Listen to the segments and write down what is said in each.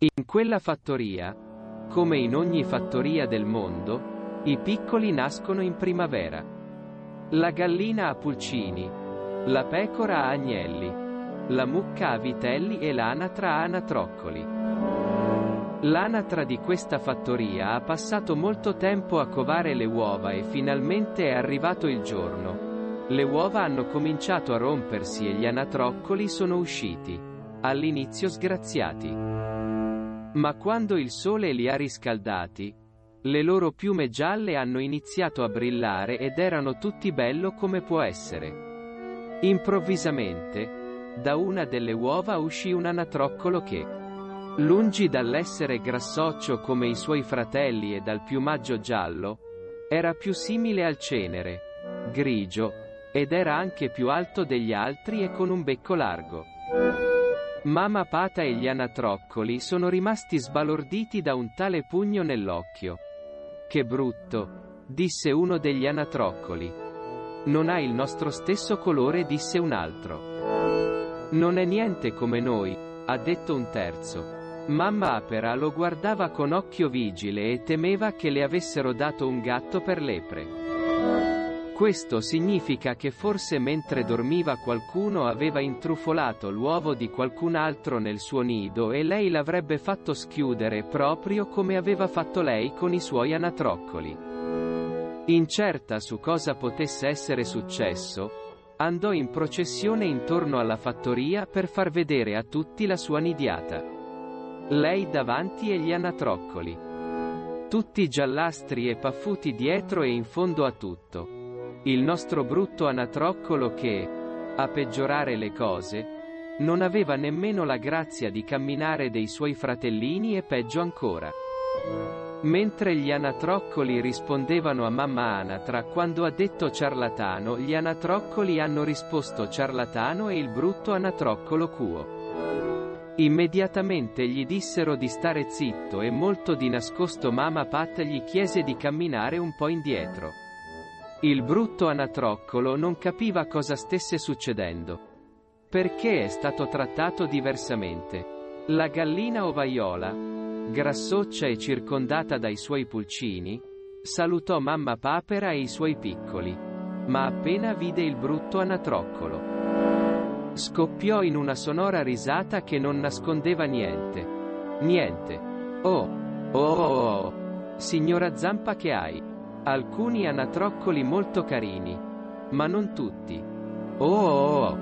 In quella fattoria, come in ogni fattoria del mondo, i piccoli nascono in primavera. La gallina ha pulcini, la pecora ha agnelli, la mucca ha vitelli e l'anatra ha anatroccoli. L'anatra di questa fattoria ha passato molto tempo a covare le uova e finalmente è arrivato il giorno. Le uova hanno cominciato a rompersi e gli anatroccoli sono usciti, all'inizio sgraziati. Ma quando il sole li ha riscaldati, le loro piume gialle hanno iniziato a brillare ed erano tutti bello come può essere. Improvvisamente, da una delle uova uscì un anatroccolo che, lungi dall'essere grassoccio come i suoi fratelli e dal piumaggio giallo, era più simile al cenere, grigio, ed era anche più alto degli altri e con un becco largo. Mamma Pata e gli anatroccoli sono rimasti sbalorditi da un tale pugno nell'occhio. Che brutto, disse uno degli anatroccoli. Non ha il nostro stesso colore, disse un altro. Non è niente come noi, ha detto un terzo. Mamma Apera lo guardava con occhio vigile e temeva che le avessero dato un gatto per lepre. Questo significa che forse mentre dormiva qualcuno aveva intrufolato l'uovo di qualcun altro nel suo nido e lei l'avrebbe fatto schiudere proprio come aveva fatto lei con i suoi anatroccoli. Incerta su cosa potesse essere successo, andò in processione intorno alla fattoria per far vedere a tutti la sua nidiata. Lei davanti e gli anatroccoli. Tutti giallastri e paffuti dietro e in fondo a tutto. Il nostro brutto anatroccolo che, a peggiorare le cose, non aveva nemmeno la grazia di camminare dei suoi fratellini e peggio ancora. Mentre gli anatroccoli rispondevano a mamma Anatra quando ha detto ciarlatano, gli anatroccoli hanno risposto ciarlatano e il brutto anatroccolo cuo. Immediatamente gli dissero di stare zitto e molto di nascosto Mama Pat gli chiese di camminare un po' indietro. Il brutto anatroccolo non capiva cosa stesse succedendo. Perché è stato trattato diversamente? La gallina ovaiola, grassoccia e circondata dai suoi pulcini, salutò mamma papera e i suoi piccoli, ma appena vide il brutto anatroccolo. Scoppiò in una sonora risata che non nascondeva niente. Niente. Oh, oh, oh, oh. Signora Zampa che hai? Alcuni anatroccoli molto carini. Ma non tutti. Oh, oh, oh.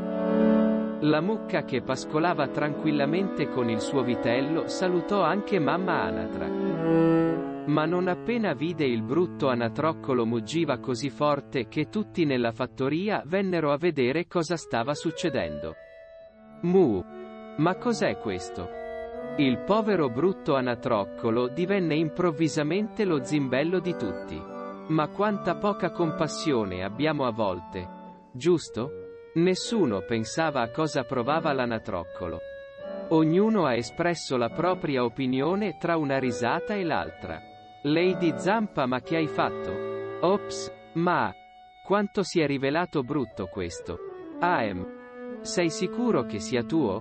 La mucca che pascolava tranquillamente con il suo vitello salutò anche mamma anatra. Ma non appena vide il brutto anatroccolo muggiva così forte che tutti nella fattoria vennero a vedere cosa stava succedendo. Mu. Ma cos'è questo? Il povero brutto anatroccolo divenne improvvisamente lo zimbello di tutti. Ma quanta poca compassione abbiamo a volte. Giusto? Nessuno pensava a cosa provava l'anatroccolo. Ognuno ha espresso la propria opinione tra una risata e l'altra. Lady Zampa ma che hai fatto? Ops, ma... Quanto si è rivelato brutto questo. Aem. Sei sicuro che sia tuo?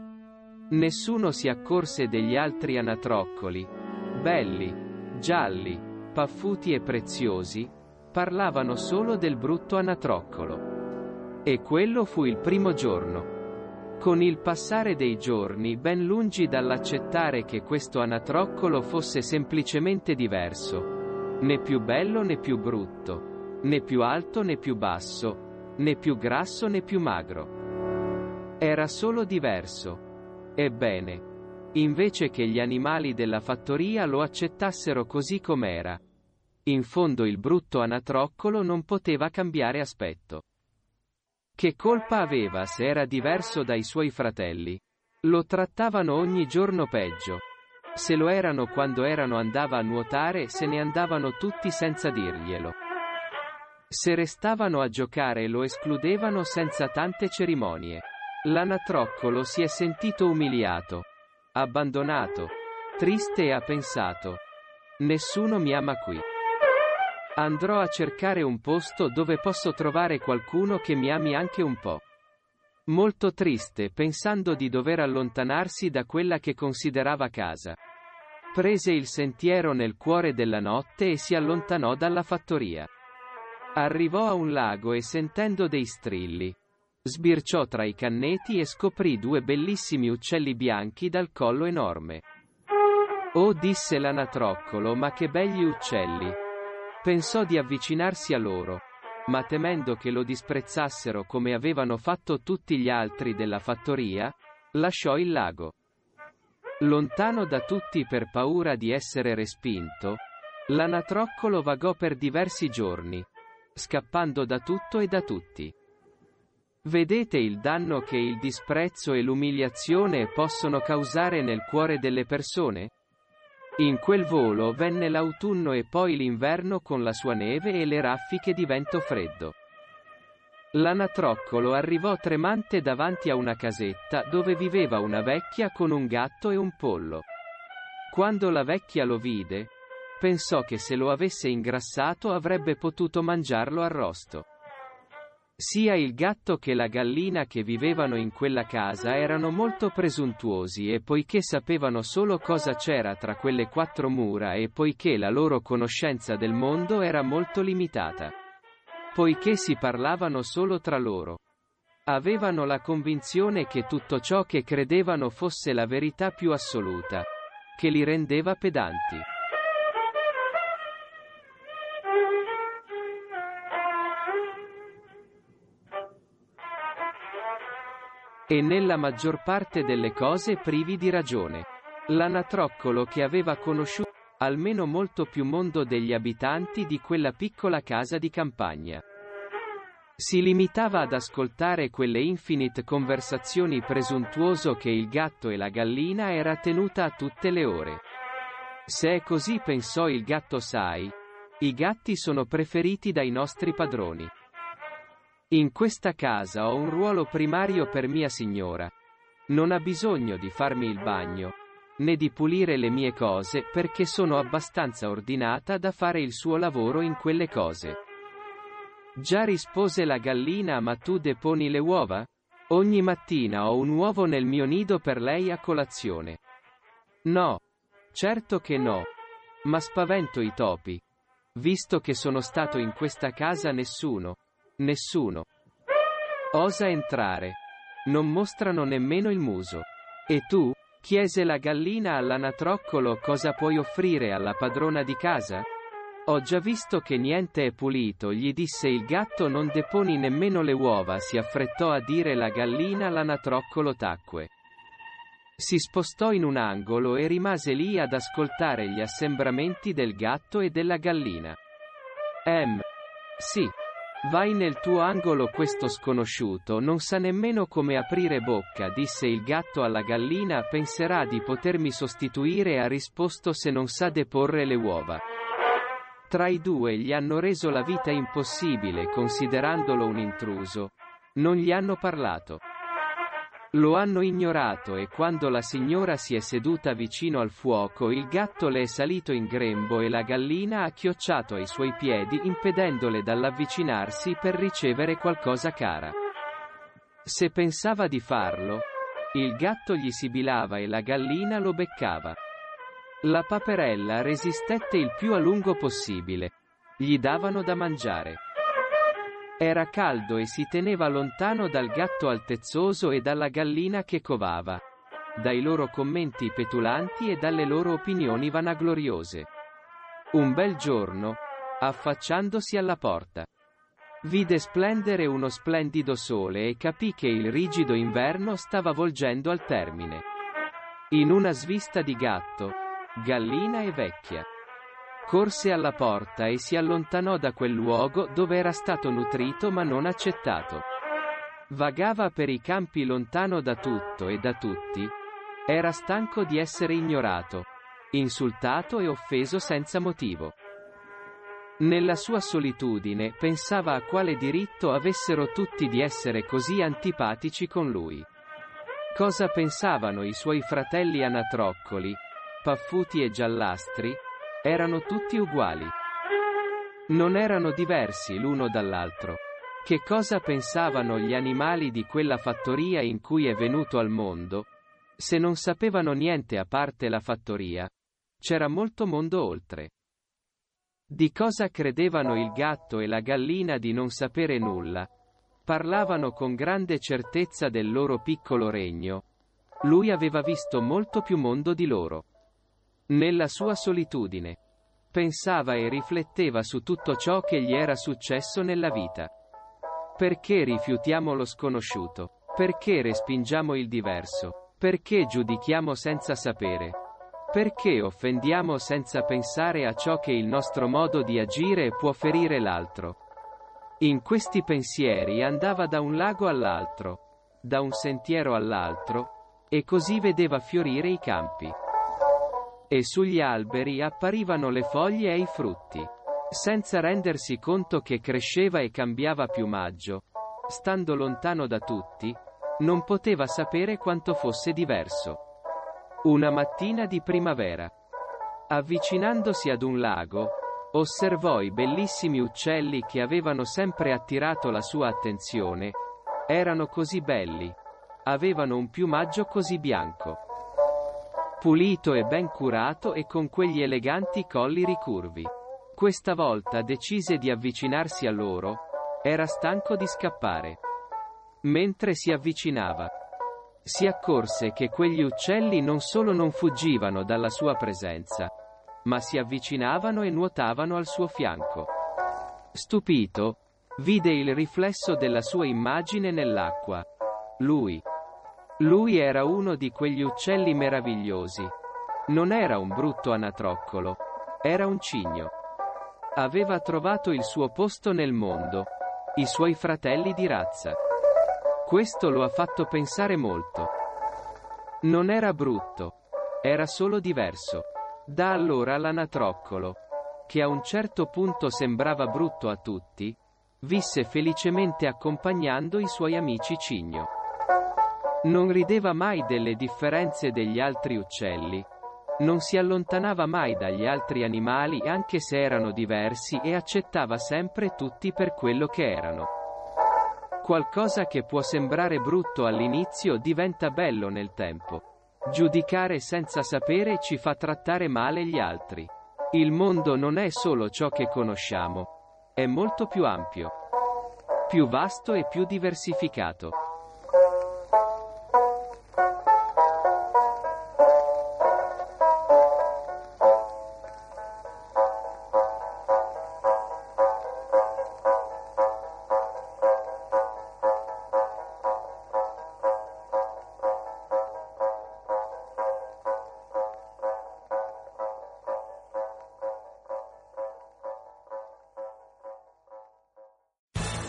Nessuno si accorse degli altri anatroccoli. Belli. Gialli. Paffuti e preziosi, parlavano solo del brutto anatroccolo. E quello fu il primo giorno. Con il passare dei giorni, ben lungi dall'accettare che questo anatroccolo fosse semplicemente diverso, né più bello né più brutto, né più alto né più basso, né più grasso né più magro. Era solo diverso. Ebbene, invece che gli animali della fattoria lo accettassero così com'era, in fondo il brutto anatroccolo non poteva cambiare aspetto. Che colpa aveva se era diverso dai suoi fratelli? Lo trattavano ogni giorno peggio. Se lo erano quando erano andava a nuotare se ne andavano tutti senza dirglielo. Se restavano a giocare lo escludevano senza tante cerimonie. L'anatroccolo si è sentito umiliato, abbandonato, triste e ha pensato. Nessuno mi ama qui. Andrò a cercare un posto dove posso trovare qualcuno che mi ami anche un po'. Molto triste pensando di dover allontanarsi da quella che considerava casa. Prese il sentiero nel cuore della notte e si allontanò dalla fattoria. Arrivò a un lago e sentendo dei strilli. Sbirciò tra i canneti e scoprì due bellissimi uccelli bianchi dal collo enorme. Oh disse l'anatroccolo ma che begli uccelli. Pensò di avvicinarsi a loro. Ma temendo che lo disprezzassero come avevano fatto tutti gli altri della fattoria, lasciò il lago. Lontano da tutti per paura di essere respinto, l'anatroccolo vagò per diversi giorni, scappando da tutto e da tutti. Vedete il danno che il disprezzo e l'umiliazione possono causare nel cuore delle persone? In quel volo venne l'autunno e poi l'inverno con la sua neve e le raffiche di vento freddo. L'anatroccolo arrivò tremante davanti a una casetta dove viveva una vecchia con un gatto e un pollo. Quando la vecchia lo vide, Pensò che se lo avesse ingrassato avrebbe potuto mangiarlo arrosto. Sia il gatto che la gallina che vivevano in quella casa erano molto presuntuosi e poiché sapevano solo cosa c'era tra quelle quattro mura e poiché la loro conoscenza del mondo era molto limitata. Poiché si parlavano solo tra loro. Avevano la convinzione che tutto ciò che credevano fosse la verità più assoluta. Che li rendeva pedanti. E nella maggior parte delle cose privi di ragione. L'anatroccolo che aveva conosciuto almeno molto più mondo degli abitanti di quella piccola casa di campagna. Si limitava ad ascoltare quelle infinite conversazioni presuntuoso che il gatto e la gallina era tenuta a tutte le ore. Se è così pensò il gatto sai, i gatti sono preferiti dai nostri padroni. In questa casa ho un ruolo primario per mia signora. Non ha bisogno di farmi il bagno, né di pulire le mie cose perché sono abbastanza ordinata da fare il suo lavoro in quelle cose. Già rispose la gallina ma tu deponi le uova? Ogni mattina ho un uovo nel mio nido per lei a colazione. No. Certo che no. Ma spavento i topi. Visto che sono stato in questa casa nessuno, Nessuno. Osa entrare. Non mostrano nemmeno il muso. E tu? chiese la gallina all'anatroccolo cosa puoi offrire alla padrona di casa? Ho già visto che niente è pulito, gli disse il gatto non deponi nemmeno le uova, si affrettò a dire la gallina l'anatroccolo tacque. Si spostò in un angolo e rimase lì ad ascoltare gli assembramenti del gatto e della gallina. Ehm. Sì. Vai nel tuo angolo questo sconosciuto non sa nemmeno come aprire bocca, disse il gatto alla gallina, penserà di potermi sostituire ha risposto se non sa deporre le uova. Tra i due gli hanno reso la vita impossibile considerandolo un intruso. Non gli hanno parlato. Lo hanno ignorato e quando la signora si è seduta vicino al fuoco il gatto le è salito in grembo e la gallina ha chiocciato ai suoi piedi impedendole dall'avvicinarsi per ricevere qualcosa cara. Se pensava di farlo, il gatto gli sibilava e la gallina lo beccava. La paperella resistette il più a lungo possibile. Gli davano da mangiare. Era caldo e si teneva lontano dal gatto altezzoso e dalla gallina che covava. Dai loro commenti petulanti e dalle loro opinioni vanagloriose. Un bel giorno, affacciandosi alla porta, vide splendere uno splendido sole e capì che il rigido inverno stava volgendo al termine. In una svista di gatto, gallina e vecchia. Corse alla porta e si allontanò da quel luogo dove era stato nutrito ma non accettato. Vagava per i campi lontano da tutto e da tutti. Era stanco di essere ignorato, insultato e offeso senza motivo. Nella sua solitudine pensava a quale diritto avessero tutti di essere così antipatici con lui. Cosa pensavano i suoi fratelli anatroccoli, paffuti e giallastri? Erano tutti uguali. Non erano diversi l'uno dall'altro. Che cosa pensavano gli animali di quella fattoria in cui è venuto al mondo? Se non sapevano niente a parte la fattoria, c'era molto mondo oltre. Di cosa credevano il gatto e la gallina di non sapere nulla? Parlavano con grande certezza del loro piccolo regno. Lui aveva visto molto più mondo di loro. Nella sua solitudine. Pensava e rifletteva su tutto ciò che gli era successo nella vita. Perché rifiutiamo lo sconosciuto? Perché respingiamo il diverso? Perché giudichiamo senza sapere? Perché offendiamo senza pensare a ciò che il nostro modo di agire può ferire l'altro? In questi pensieri andava da un lago all'altro, da un sentiero all'altro, e così vedeva fiorire i campi. E sugli alberi apparivano le foglie e i frutti senza rendersi conto che cresceva e cambiava piumaggio. Stando lontano da tutti, non poteva sapere quanto fosse diverso. Una mattina di primavera. Avvicinandosi ad un lago, osservò i bellissimi uccelli che avevano sempre attirato la sua attenzione. Erano così belli. Avevano un piumaggio così bianco. Pulito e ben curato e con quegli eleganti colli ricurvi. Questa volta decise di avvicinarsi a loro. Era stanco di scappare. Mentre si avvicinava, si accorse che quegli uccelli non solo non fuggivano dalla sua presenza, ma si avvicinavano e nuotavano al suo fianco. Stupito, vide il riflesso della sua immagine nell'acqua. Lui. Lui era uno di quegli uccelli meravigliosi. Non era un brutto anatroccolo. Era un cigno. Aveva trovato il suo posto nel mondo. I suoi fratelli di razza. Questo lo ha fatto pensare molto. Non era brutto. Era solo diverso. Da allora l'anatroccolo, che a un certo punto sembrava brutto a tutti, visse felicemente accompagnando i suoi amici cigno. Non rideva mai delle differenze degli altri uccelli, non si allontanava mai dagli altri animali anche se erano diversi e accettava sempre tutti per quello che erano. Qualcosa che può sembrare brutto all'inizio diventa bello nel tempo. Giudicare senza sapere ci fa trattare male gli altri. Il mondo non è solo ciò che conosciamo. È molto più ampio. Più vasto e più diversificato.